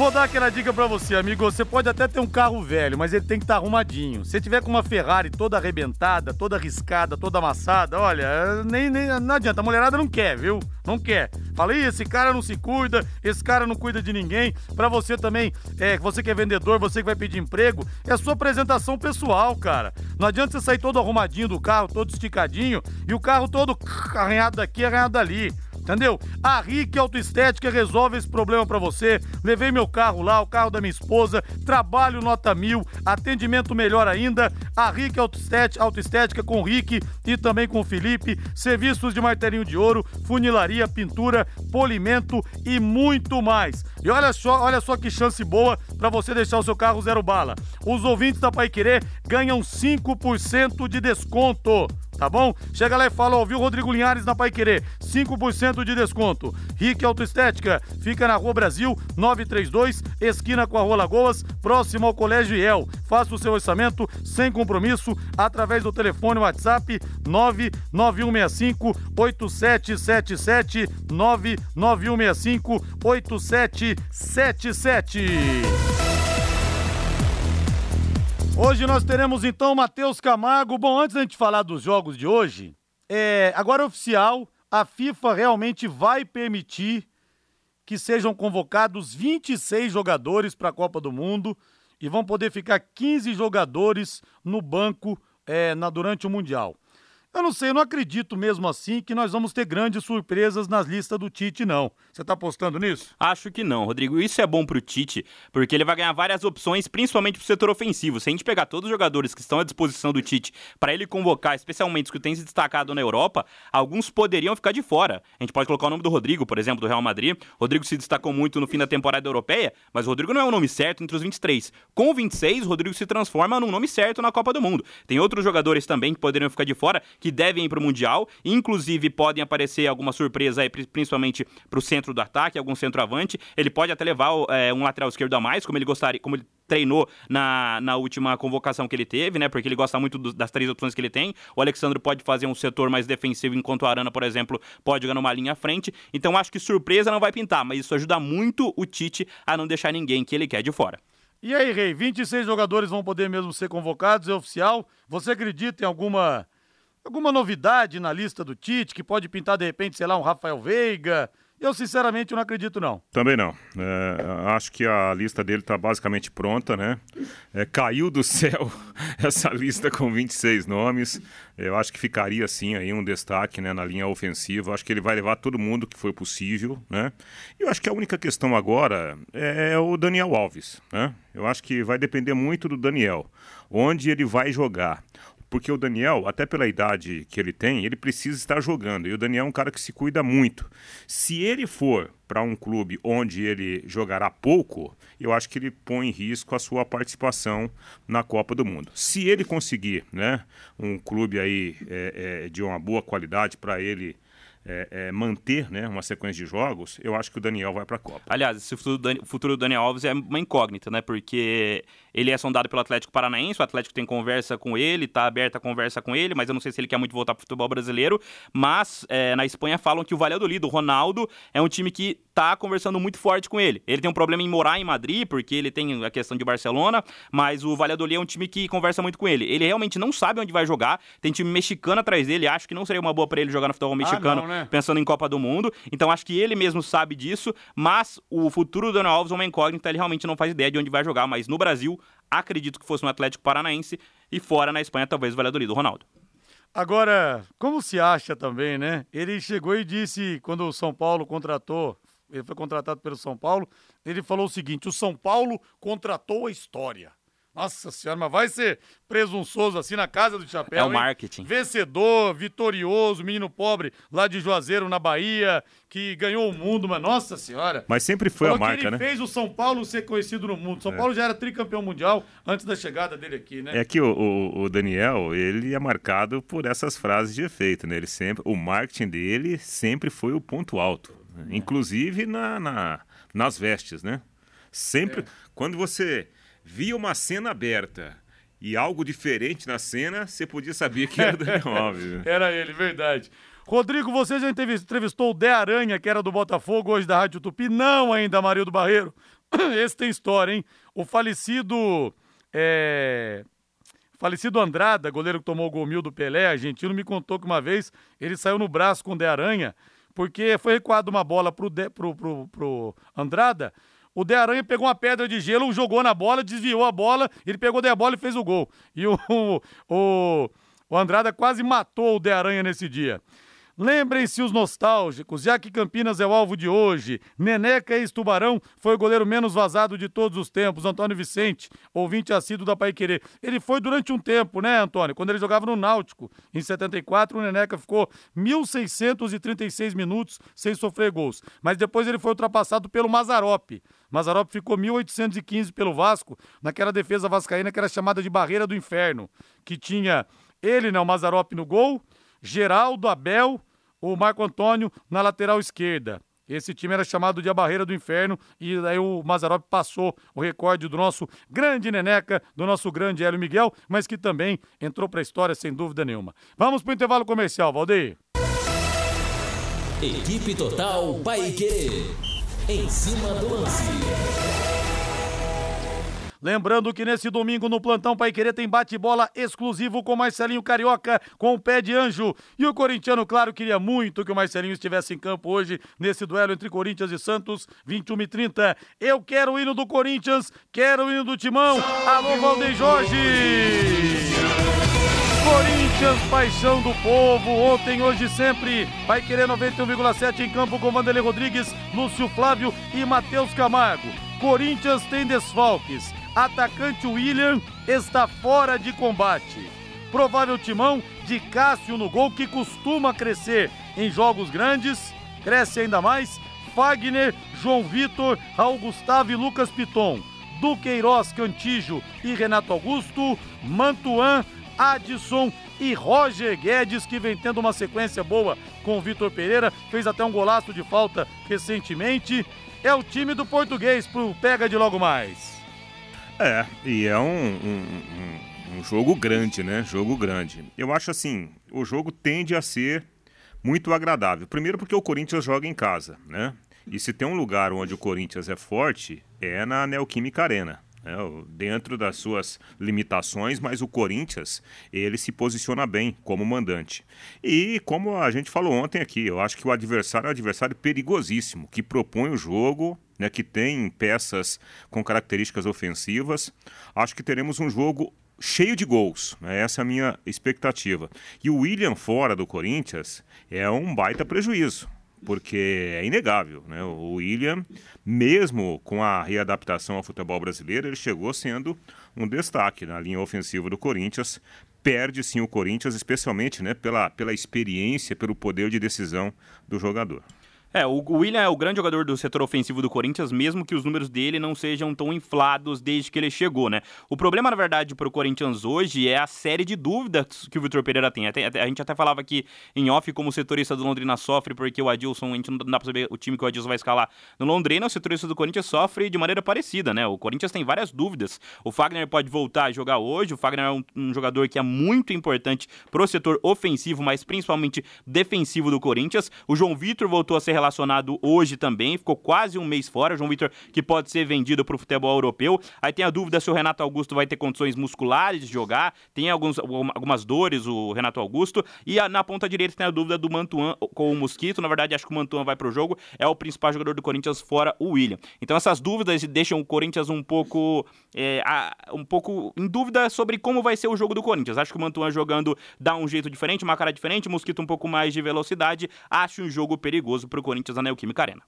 Vou dar aquela dica pra você, amigo. Você pode até ter um carro velho, mas ele tem que estar tá arrumadinho. Se tiver com uma Ferrari toda arrebentada, toda riscada, toda amassada, olha, nem, nem não adianta. A mulherada não quer, viu? Não quer. Fala, Ih, esse cara não se cuida, esse cara não cuida de ninguém. Pra você também, é, você que é vendedor, você que vai pedir emprego, é sua apresentação pessoal, cara. Não adianta você sair todo arrumadinho do carro, todo esticadinho, e o carro todo arranhado daqui, arranhado dali entendeu? A Rick Autoestética resolve esse problema para você. Levei meu carro lá, o carro da minha esposa, trabalho nota mil, atendimento melhor ainda. A Rick Autoestética, Autoestética com o Rick e também com o Felipe. Serviços de martelinho de ouro, funilaria, pintura, polimento e muito mais. E olha só, olha só que chance boa para você deixar o seu carro zero bala. Os ouvintes da Pai Querer ganham 5% de desconto tá bom? Chega lá e fala, ouviu Rodrigo Linhares na Pai Querer, 5% de desconto. Rick Autoestética, fica na Rua Brasil, 932, esquina com a Rua Lagoas, próximo ao Colégio IEL. Faça o seu orçamento sem compromisso através do telefone WhatsApp 99165 8777 99165 8777. Hoje nós teremos então Matheus Camargo. Bom, antes da gente falar dos jogos de hoje, é, agora é oficial, a FIFA realmente vai permitir que sejam convocados 26 jogadores para a Copa do Mundo e vão poder ficar 15 jogadores no banco é, na, durante o Mundial. Eu não sei, eu não acredito mesmo assim que nós vamos ter grandes surpresas nas listas do Tite, não. Você tá apostando nisso? Acho que não, Rodrigo. Isso é bom pro Tite, porque ele vai ganhar várias opções, principalmente pro setor ofensivo. Se a gente pegar todos os jogadores que estão à disposição do Tite para ele convocar, especialmente os que têm se destacado na Europa, alguns poderiam ficar de fora. A gente pode colocar o nome do Rodrigo, por exemplo, do Real Madrid. O Rodrigo se destacou muito no fim da temporada europeia, mas o Rodrigo não é o nome certo entre os 23. Com o 26, o Rodrigo se transforma num nome certo na Copa do Mundo. Tem outros jogadores também que poderiam ficar de fora, que devem ir para o Mundial. Inclusive, podem aparecer alguma surpresa aí, principalmente para o centro do ataque, algum centroavante. Ele pode até levar é, um lateral esquerdo a mais, como ele gostaria, como ele treinou na, na última convocação que ele teve, né? Porque ele gosta muito do, das três opções que ele tem. O Alexandre pode fazer um setor mais defensivo, enquanto o Arana, por exemplo, pode jogar numa linha à frente. Então acho que surpresa não vai pintar, mas isso ajuda muito o Tite a não deixar ninguém que ele quer de fora. E aí, Rei, 26 jogadores vão poder mesmo ser convocados, é oficial. Você acredita em alguma Alguma novidade na lista do Tite que pode pintar de repente, sei lá, um Rafael Veiga? Eu sinceramente não acredito não. Também não. É, acho que a lista dele está basicamente pronta, né? É, caiu do céu essa lista com 26 nomes. Eu acho que ficaria sim aí um destaque né, na linha ofensiva. Acho que ele vai levar todo mundo que foi possível, né? E eu acho que a única questão agora é, é o Daniel Alves, né? Eu acho que vai depender muito do Daniel, onde ele vai jogar porque o Daniel, até pela idade que ele tem, ele precisa estar jogando. E o Daniel é um cara que se cuida muito. Se ele for para um clube onde ele jogará pouco, eu acho que ele põe em risco a sua participação na Copa do Mundo. Se ele conseguir, né, um clube aí é, é, de uma boa qualidade para ele é, é, manter né, uma sequência de jogos, eu acho que o Daniel vai para a Copa. Aliás, esse futuro do, futuro do Daniel Alves é uma incógnita, né? Porque ele é sondado pelo Atlético Paranaense, o Atlético tem conversa com ele, está aberta a conversa com ele, mas eu não sei se ele quer muito voltar para o futebol brasileiro. Mas é, na Espanha falam que o Valladolid, o Ronaldo, é um time que está conversando muito forte com ele. Ele tem um problema em morar em Madrid, porque ele tem a questão de Barcelona, mas o Valladolid é um time que conversa muito com ele. Ele realmente não sabe onde vai jogar, tem time mexicano atrás dele, acho que não seria uma boa para ele jogar no futebol mexicano. Ah, não, né? pensando em Copa do Mundo. Então acho que ele mesmo sabe disso, mas o futuro do Daniel Alves é uma incógnita, ele realmente não faz ideia de onde vai jogar, mas no Brasil, acredito que fosse no Atlético Paranaense e fora na Espanha, talvez o Valladolid do Ronaldo. Agora, como se acha também, né? Ele chegou e disse, quando o São Paulo contratou, ele foi contratado pelo São Paulo, ele falou o seguinte: o São Paulo contratou a história. Nossa senhora, mas vai ser presunçoso assim na casa do chapéu. É o marketing. Hein? Vencedor, vitorioso, menino pobre lá de Juazeiro, na Bahia, que ganhou o mundo, mas nossa senhora. Mas sempre foi Falou a marca, ele né? fez o São Paulo ser conhecido no mundo. São é. Paulo já era tricampeão mundial antes da chegada dele aqui, né? É que o, o, o, Daniel, ele é marcado por essas frases de efeito, né? Ele sempre, o marketing dele sempre foi o ponto alto? É. inclusive na, na, nas vestes, né? Sempre, é. quando você via uma cena aberta e algo diferente na cena, você podia saber que era Daniel Alves. Né? era ele, verdade. Rodrigo, você já entrevistou o Dé Aranha, que era do Botafogo, hoje da Rádio Tupi? Não ainda, Marildo Barreiro. esse tem história, hein? O falecido. É... Falecido Andrada, goleiro que tomou o gol mil do Pelé, argentino, me contou que uma vez ele saiu no braço com o De Aranha, porque foi recuado uma bola pro, de, pro, pro, pro Andrada. O De Aranha pegou uma pedra de gelo, jogou na bola, desviou a bola, ele pegou a bola e fez o gol. E o, o, o Andrada quase matou o De Aranha nesse dia. Lembrem-se os nostálgicos, já que Campinas é o alvo de hoje. Neneca ex-Tubarão foi o goleiro menos vazado de todos os tempos, Antônio Vicente, ouvinte assíduo da Pai Querer. Ele foi durante um tempo, né, Antônio? Quando ele jogava no Náutico. Em 74, o Neneca ficou 1.636 minutos sem sofrer gols. Mas depois ele foi ultrapassado pelo Mazarop. Mazarop ficou 1.815 pelo Vasco, naquela defesa vascaína que era chamada de Barreira do Inferno, que tinha ele, né, o Mazarop no gol, Geraldo, Abel o Marco Antônio na lateral esquerda. Esse time era chamado de a Barreira do Inferno e daí o Mazarop passou o recorde do nosso grande Neneca, do nosso grande Hélio Miguel, mas que também entrou para a história sem dúvida nenhuma. Vamos para o intervalo comercial, Valdeir. Equipe Total Paique. Em cima do lance. Lembrando que nesse domingo no Plantão Pai Querer tem bate-bola exclusivo com Marcelinho Carioca com o pé de anjo. E o corintiano, claro, queria muito que o Marcelinho estivesse em campo hoje nesse duelo entre Corinthians e Santos, 21 e 30. Eu quero o hino do Corinthians, quero o hino do Timão. Alô, Valdeir Jorge! Corinthians, paixão do povo, ontem, hoje sempre. Vai querer 91,7 em campo com Vanderlei Rodrigues, Lúcio Flávio e Matheus Camargo. Corinthians tem desfalques atacante William está fora de combate. Provável timão de Cássio no gol, que costuma crescer em jogos grandes, cresce ainda mais. Fagner, João Vitor, Raul Gustavo e Lucas Piton. Duqueiroz, Cantijo e Renato Augusto, Mantuan, Adson e Roger Guedes, que vem tendo uma sequência boa com o Vitor Pereira, fez até um golaço de falta recentemente. É o time do português pro Pega de Logo Mais. É, e é um, um, um, um jogo grande, né? Jogo grande. Eu acho assim, o jogo tende a ser muito agradável. Primeiro porque o Corinthians joga em casa, né? E se tem um lugar onde o Corinthians é forte, é na Neoquímica Arena. Né? Dentro das suas limitações, mas o Corinthians, ele se posiciona bem como mandante. E como a gente falou ontem aqui, eu acho que o adversário é um adversário perigosíssimo, que propõe o jogo, né, que tem peças com características ofensivas. Acho que teremos um jogo cheio de gols. Né? Essa é a minha expectativa. E o William fora do Corinthians é um baita prejuízo. Porque é inegável, né? O William, mesmo com a readaptação ao futebol brasileiro, ele chegou sendo um destaque na linha ofensiva do Corinthians. Perde sim o Corinthians, especialmente né, pela, pela experiência, pelo poder de decisão do jogador. É, o William é o grande jogador do setor ofensivo do Corinthians, mesmo que os números dele não sejam tão inflados desde que ele chegou, né? O problema, na verdade, para o Corinthians hoje é a série de dúvidas que o Vitor Pereira tem. a gente até falava aqui em off como o setorista do Londrina sofre, porque o Adilson, a gente não dá para saber o time que o Adilson vai escalar no Londrina, o setorista do Corinthians sofre de maneira parecida, né? O Corinthians tem várias dúvidas. O Fagner pode voltar a jogar hoje, o Fagner é um, um jogador que é muito importante pro setor ofensivo, mas principalmente defensivo do Corinthians. O João Vitor voltou a ser relacionado hoje também, ficou quase um mês fora. João Vitor, que pode ser vendido para o futebol europeu. Aí tem a dúvida se o Renato Augusto vai ter condições musculares de jogar. Tem alguns, algumas dores, o Renato Augusto. E a, na ponta direita tem a dúvida do Mantuan com o Mosquito. Na verdade, acho que o Mantuan vai para o jogo. É o principal jogador do Corinthians fora o William. Então essas dúvidas deixam o Corinthians um pouco, é, a, um pouco em dúvida sobre como vai ser o jogo do Corinthians. Acho que o Mantuan jogando dá um jeito diferente, uma cara diferente. O Mosquito um pouco mais de velocidade. Acho um jogo perigoso para o Corinthians na Neoquímica Arena.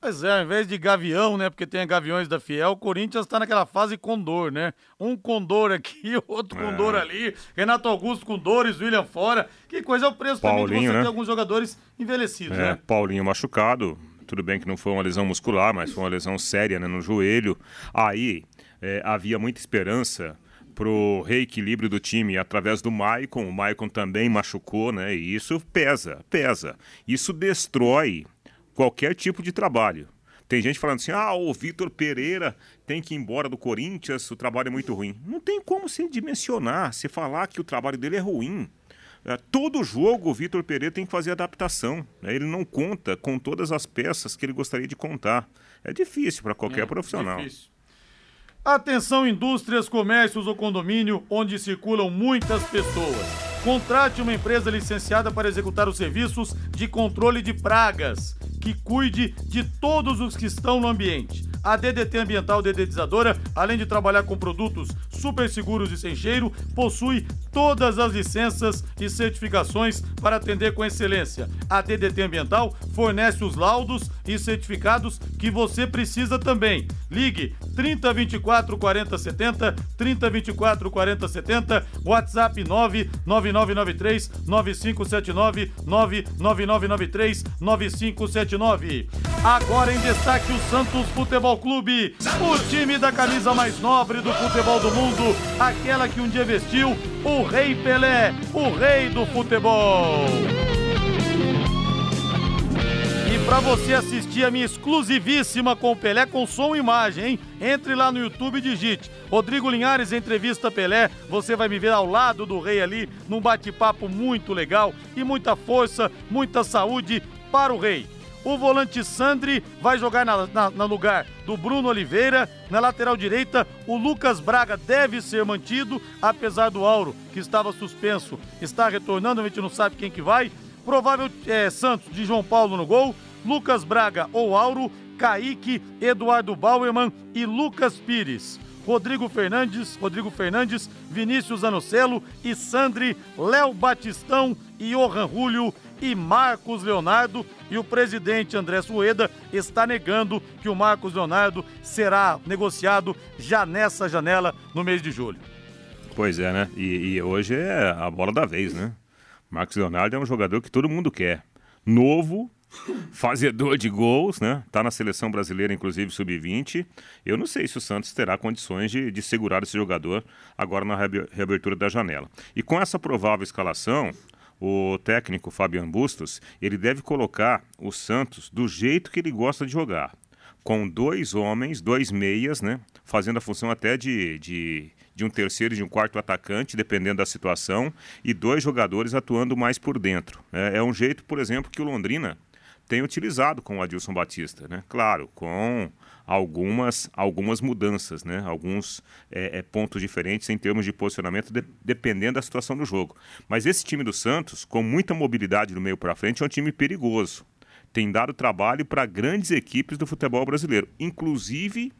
Pois é, ao invés de gavião, né? Porque tem gaviões da Fiel, o Corinthians está naquela fase condor, né? Um condor aqui, outro é. condor ali, Renato Augusto com dores, William fora. Que coisa é o preço Paulinho, também de você né? ter alguns jogadores envelhecidos, é, né? Paulinho machucado, tudo bem que não foi uma lesão muscular, mas foi uma lesão séria né, no joelho. Aí é, havia muita esperança pro reequilíbrio do time através do Maicon. O Maicon também machucou, né? E isso pesa, pesa. Isso destrói qualquer tipo de trabalho. Tem gente falando assim: ah, o Vitor Pereira tem que ir embora do Corinthians, o trabalho é muito ruim. Não tem como se dimensionar, se falar que o trabalho dele é ruim. É, todo jogo o Vitor Pereira tem que fazer adaptação. Né? Ele não conta com todas as peças que ele gostaria de contar. é difícil para qualquer é, profissional. Difícil. Atenção, indústrias, comércios ou condomínio onde circulam muitas pessoas. Contrate uma empresa licenciada para executar os serviços de controle de pragas, que cuide de todos os que estão no ambiente. A DDT Ambiental Dedetizadora, além de trabalhar com produtos super seguros e sem cheiro, possui todas as licenças e certificações para atender com excelência. A DDT Ambiental fornece os laudos e certificados que você precisa também. Ligue 3024 40 70, 3024 40 70, WhatsApp 99993 9579, 99993 9579. Agora em destaque o Santos Futebol Clube, o time da camisa mais nobre do futebol do mundo, aquela que um dia vestiu o Rei Pelé, o rei do futebol. E para você assistir a minha exclusivíssima com Pelé com som e imagem, hein? Entre lá no YouTube e digite Rodrigo Linhares entrevista Pelé. Você vai me ver ao lado do rei ali, num bate-papo muito legal e muita força, muita saúde para o rei. O volante Sandri vai jogar na, na, no lugar do Bruno Oliveira. Na lateral direita, o Lucas Braga deve ser mantido, apesar do Auro, que estava suspenso, está retornando. A gente não sabe quem que vai. Provável é, Santos de João Paulo no gol. Lucas Braga ou Auro, Kaique, Eduardo Bauerman e Lucas Pires. Rodrigo Fernandes, Rodrigo Fernandes, Vinícius Anocelo e Sandri, Léo Batistão e Johan Julio e Marcos Leonardo. E o presidente André Sueda está negando que o Marcos Leonardo será negociado já nessa janela no mês de julho. Pois é, né? E, e hoje é a bola da vez, né? Marcos Leonardo é um jogador que todo mundo quer. Novo, fazedor de gols, né? Tá na seleção brasileira, inclusive sub-20. Eu não sei se o Santos terá condições de, de segurar esse jogador agora na reabertura da janela. E com essa provável escalação, o técnico Fabian Bustos, ele deve colocar o Santos do jeito que ele gosta de jogar. Com dois homens, dois meias, né? Fazendo a função até de, de, de um terceiro e de um quarto atacante, dependendo da situação, e dois jogadores atuando mais por dentro. É, é um jeito, por exemplo, que o Londrina tem utilizado com o Adilson Batista, né? Claro, com algumas, algumas mudanças, né? alguns é, é, pontos diferentes em termos de posicionamento, de, dependendo da situação do jogo. Mas esse time do Santos, com muita mobilidade do meio para frente, é um time perigoso. Tem dado trabalho para grandes equipes do futebol brasileiro, inclusive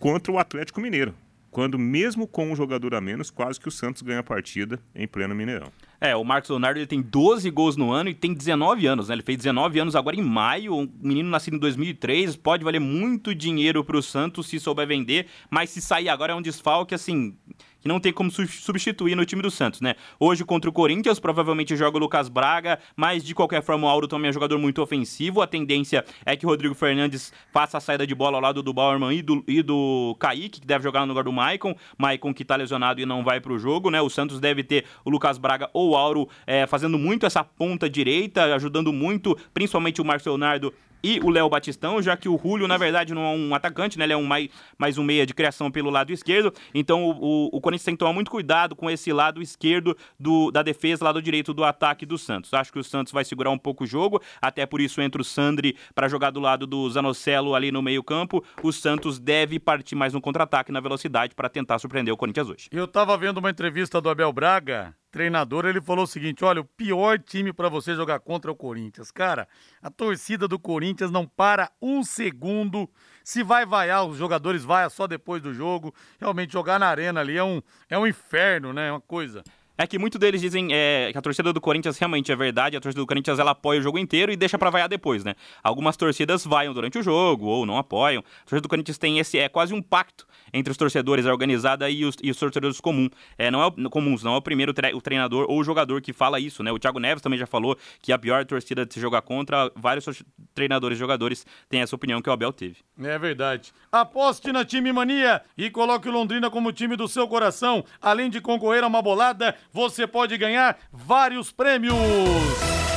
contra o Atlético Mineiro quando mesmo com um jogador a menos, quase que o Santos ganha a partida em pleno Mineirão. É, o Marcos Leonardo ele tem 12 gols no ano e tem 19 anos, né? Ele fez 19 anos agora em maio, um menino nascido em 2003, pode valer muito dinheiro para o Santos se souber vender, mas se sair agora é um desfalque, assim, que não tem como substituir no time do Santos, né? Hoje contra o Corinthians, provavelmente joga o Lucas Braga, mas de qualquer forma o Auro também é jogador muito ofensivo. A tendência é que o Rodrigo Fernandes faça a saída de bola ao lado do Bauerman e do, e do Kaique, que deve jogar no lugar do Maicon. Maicon que tá lesionado e não vai pro jogo, né? O Santos deve ter o Lucas Braga ou o Auro é, fazendo muito essa ponta direita, ajudando muito, principalmente o Marcos Leonardo e o Léo Batistão, já que o Julio, na verdade, não é um atacante, né? Ele é um mais, mais um meia de criação pelo lado esquerdo. Então o, o, o Corinthians tem que tomar muito cuidado com esse lado esquerdo do, da defesa, lado direito do ataque do Santos. Acho que o Santos vai segurar um pouco o jogo, até por isso entra o Sandri para jogar do lado do Zanocelo ali no meio-campo. O Santos deve partir mais no contra-ataque na velocidade para tentar surpreender o Corinthians hoje. Eu tava vendo uma entrevista do Abel Braga treinador, ele falou o seguinte: olha, o pior time para você jogar contra é o Corinthians. Cara, a torcida do Corinthians não para um segundo. Se vai vaiar, os jogadores vaiam só depois do jogo. Realmente, jogar na arena ali é um, é um inferno, né? É uma coisa. É que muitos deles dizem é, que a torcida do Corinthians realmente é verdade, a torcida do Corinthians ela apoia o jogo inteiro e deixa pra vaiar depois, né? Algumas torcidas vaiam durante o jogo ou não apoiam. A torcida do Corinthians tem esse, é quase um pacto entre os torcedores, a organizada e os, e os torcedores comum. É, não é o, comuns, não é o primeiro tre o treinador ou o jogador que fala isso, né? O Thiago Neves também já falou que a pior torcida de se jogar contra, vários treinadores e jogadores têm essa opinião que o Abel teve. É verdade. Aposte na Time Mania e coloque o Londrina como time do seu coração. Além de concorrer a uma bolada, você pode ganhar vários prêmios.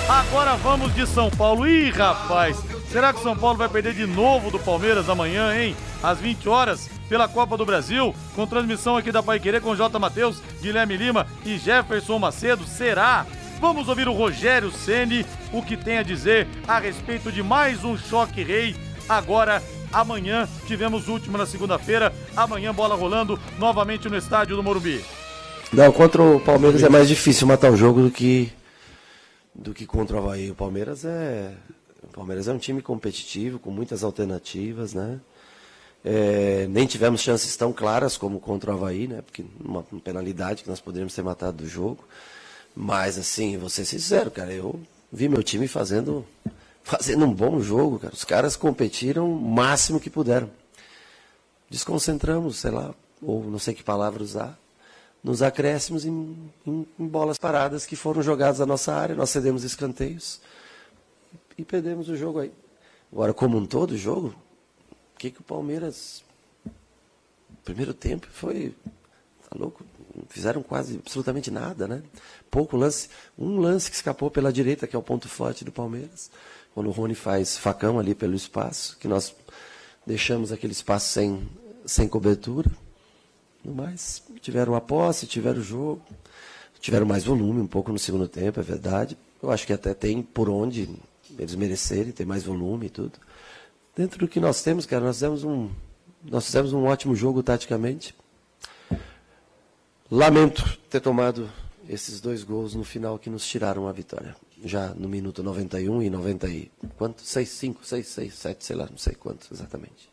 Agora vamos de São Paulo. Ih, rapaz, será que São Paulo vai perder de novo do Palmeiras amanhã, hein? Às 20 horas, pela Copa do Brasil, com transmissão aqui da Pai Querer com J. Matheus, Guilherme Lima e Jefferson Macedo. Será? Vamos ouvir o Rogério Ceni, o que tem a dizer a respeito de mais um choque rei agora Amanhã tivemos último na segunda-feira. Amanhã bola rolando novamente no estádio do Morumbi. Não, contra o Palmeiras é mais difícil matar o jogo do que do que contra o Havaí. O Palmeiras é o Palmeiras é um time competitivo, com muitas alternativas, né? É, nem tivemos chances tão claras como contra o Havaí, né? Porque uma, penalidade que nós poderíamos ter matado do jogo. Mas assim, vou ser sincero, cara, eu vi meu time fazendo fazendo um bom jogo, cara. Os caras competiram o máximo que puderam. Desconcentramos, sei lá, ou não sei que palavra usar, nos acréscimos em, em, em bolas paradas que foram jogadas na nossa área, nós cedemos escanteios e perdemos o jogo aí. Agora, como um todo o jogo, o que, que o Palmeiras. Primeiro tempo foi. Tá louco? Fizeram quase absolutamente nada, né? Pouco lance. Um lance que escapou pela direita, que é o ponto forte do Palmeiras. Quando o Rony faz facão ali pelo espaço, que nós deixamos aquele espaço sem, sem cobertura. No mais, tiveram a posse, tiveram o jogo, tiveram mais volume um pouco no segundo tempo, é verdade. Eu acho que até tem por onde eles merecerem, ter mais volume e tudo. Dentro do que nós temos, cara, nós fizemos um, nós fizemos um ótimo jogo taticamente. Lamento ter tomado esses dois gols no final que nos tiraram a vitória. Já no minuto 91 e 90 e quanto? 6, 5, 6, 6, 7, sei lá, não sei quanto exatamente.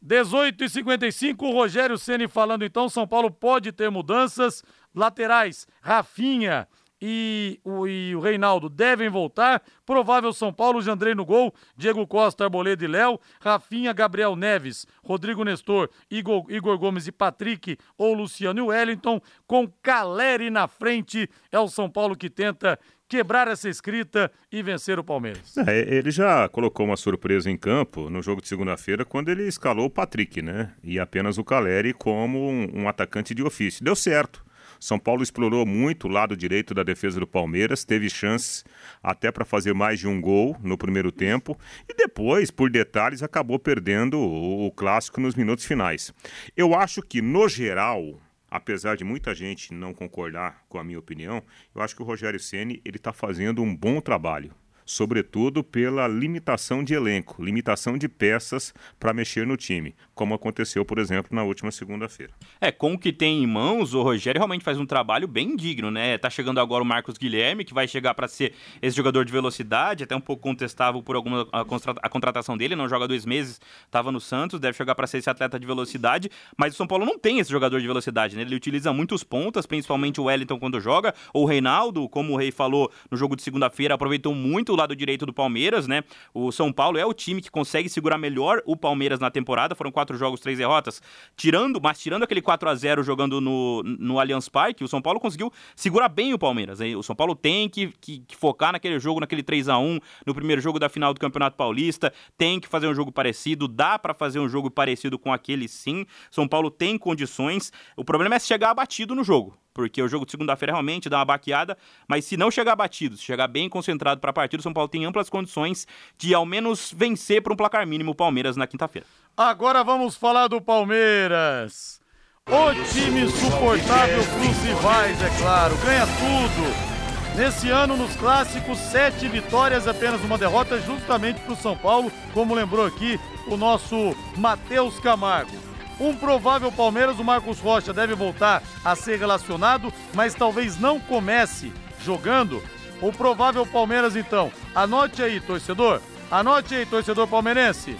18 e 55, Rogério Ceni falando então, São Paulo pode ter mudanças laterais. Rafinha e o, e o Reinaldo devem voltar. Provável São Paulo, Jandrei no gol, Diego Costa, Arboleda e Léo, Rafinha, Gabriel Neves, Rodrigo Nestor, Igor, Igor Gomes e Patrick ou Luciano e Wellington, com Caleri na frente. É o São Paulo que tenta quebrar essa escrita e vencer o Palmeiras. É, ele já colocou uma surpresa em campo no jogo de segunda-feira quando ele escalou o Patrick, né? E apenas o Caleri como um, um atacante de ofício. Deu certo. São Paulo explorou muito o lado direito da defesa do Palmeiras, teve chances até para fazer mais de um gol no primeiro tempo e depois, por detalhes, acabou perdendo o, o clássico nos minutos finais. Eu acho que, no geral, apesar de muita gente não concordar com a minha opinião, eu acho que o Rogério Ceni ele está fazendo um bom trabalho sobretudo pela limitação de elenco, limitação de peças para mexer no time, como aconteceu, por exemplo, na última segunda-feira. É, com o que tem em mãos, o Rogério realmente faz um trabalho bem digno, né? Tá chegando agora o Marcos Guilherme, que vai chegar para ser esse jogador de velocidade, até um pouco contestável por alguma a, a contratação dele, não joga dois meses, estava no Santos, deve chegar para ser esse atleta de velocidade, mas o São Paulo não tem esse jogador de velocidade, né? Ele utiliza muitos pontas, principalmente o Wellington quando joga, ou o Reinaldo, como o Rei falou no jogo de segunda-feira, aproveitou muito o lado direito do Palmeiras, né? O São Paulo é o time que consegue segurar melhor o Palmeiras na temporada. Foram quatro jogos, três derrotas. Tirando, mas tirando aquele 4 a 0 jogando no, no Allianz Parque, o São Paulo conseguiu segurar bem o Palmeiras. O São Paulo tem que, que, que focar naquele jogo, naquele 3 a 1 no primeiro jogo da final do Campeonato Paulista. Tem que fazer um jogo parecido, dá para fazer um jogo parecido com aquele sim. São Paulo tem condições. O problema é chegar abatido no jogo porque o jogo de segunda-feira realmente dá uma baqueada, mas se não chegar batido, se chegar bem concentrado para a partida, o São Paulo tem amplas condições de ao menos vencer por um placar mínimo o Palmeiras na quinta-feira. Agora vamos falar do Palmeiras. O time suportável pros rivais, é claro, ganha tudo. Nesse ano, nos clássicos, sete vitórias, apenas uma derrota, justamente para o São Paulo, como lembrou aqui o nosso Matheus Camargo. Um provável Palmeiras, o Marcos Rocha deve voltar a ser relacionado, mas talvez não comece jogando. O provável Palmeiras, então, anote aí, torcedor. Anote aí, torcedor palmeirense.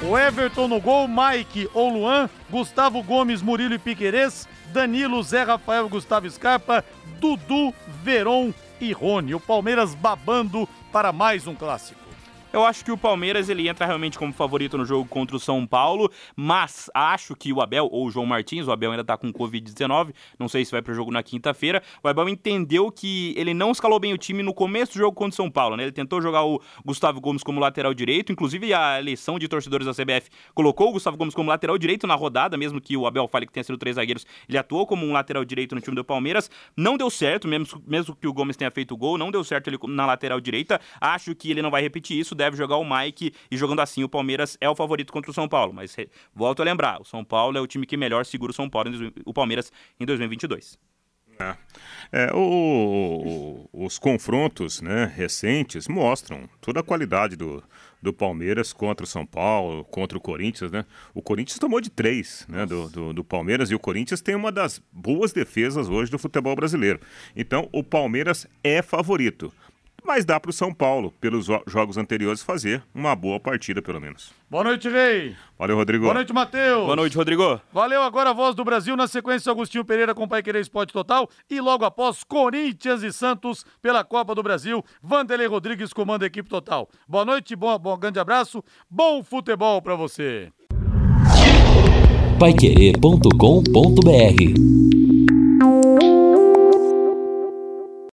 O Everton no gol, Mike ou Luan, Gustavo Gomes, Murilo e Piquerez, Danilo, Zé Rafael, Gustavo Scarpa, Dudu, Veron e Rony. O Palmeiras babando para mais um clássico. Eu acho que o Palmeiras ele entra realmente como favorito no jogo contra o São Paulo, mas acho que o Abel ou o João Martins, o Abel ainda tá com Covid-19, não sei se vai pro jogo na quinta-feira. O Abel entendeu que ele não escalou bem o time no começo do jogo contra o São Paulo, né? Ele tentou jogar o Gustavo Gomes como lateral direito, inclusive a eleição de torcedores da CBF colocou o Gustavo Gomes como lateral direito na rodada, mesmo que o Abel fale que tenha sido três zagueiros, ele atuou como um lateral direito no time do Palmeiras. Não deu certo, mesmo, mesmo que o Gomes tenha feito o gol, não deu certo ele na lateral direita. Acho que ele não vai repetir isso, deve jogar o Mike e jogando assim o Palmeiras é o favorito contra o São Paulo. Mas volto a lembrar, o São Paulo é o time que melhor segura o São Paulo, o Palmeiras em 2022. É. É, o, o, os confrontos né, recentes mostram toda a qualidade do, do Palmeiras contra o São Paulo, contra o Corinthians, né? O Corinthians tomou de três né, do, do, do, Palmeiras e o Corinthians tem uma das boas defesas hoje do futebol brasileiro. Então, o Palmeiras é favorito mas dá para o São Paulo, pelos jogos anteriores, fazer uma boa partida, pelo menos. Boa noite, Rei. Valeu, Rodrigo. Boa noite, Matheus. Boa noite, Rodrigo. Valeu agora a voz do Brasil na sequência Agostinho Pereira com Pai Querer Esporte Total e logo após Corinthians e Santos pela Copa do Brasil. Vanderlei Rodrigues comanda a equipe total. Boa noite, bom, bom grande abraço, bom futebol para você. Paiquerê.com.br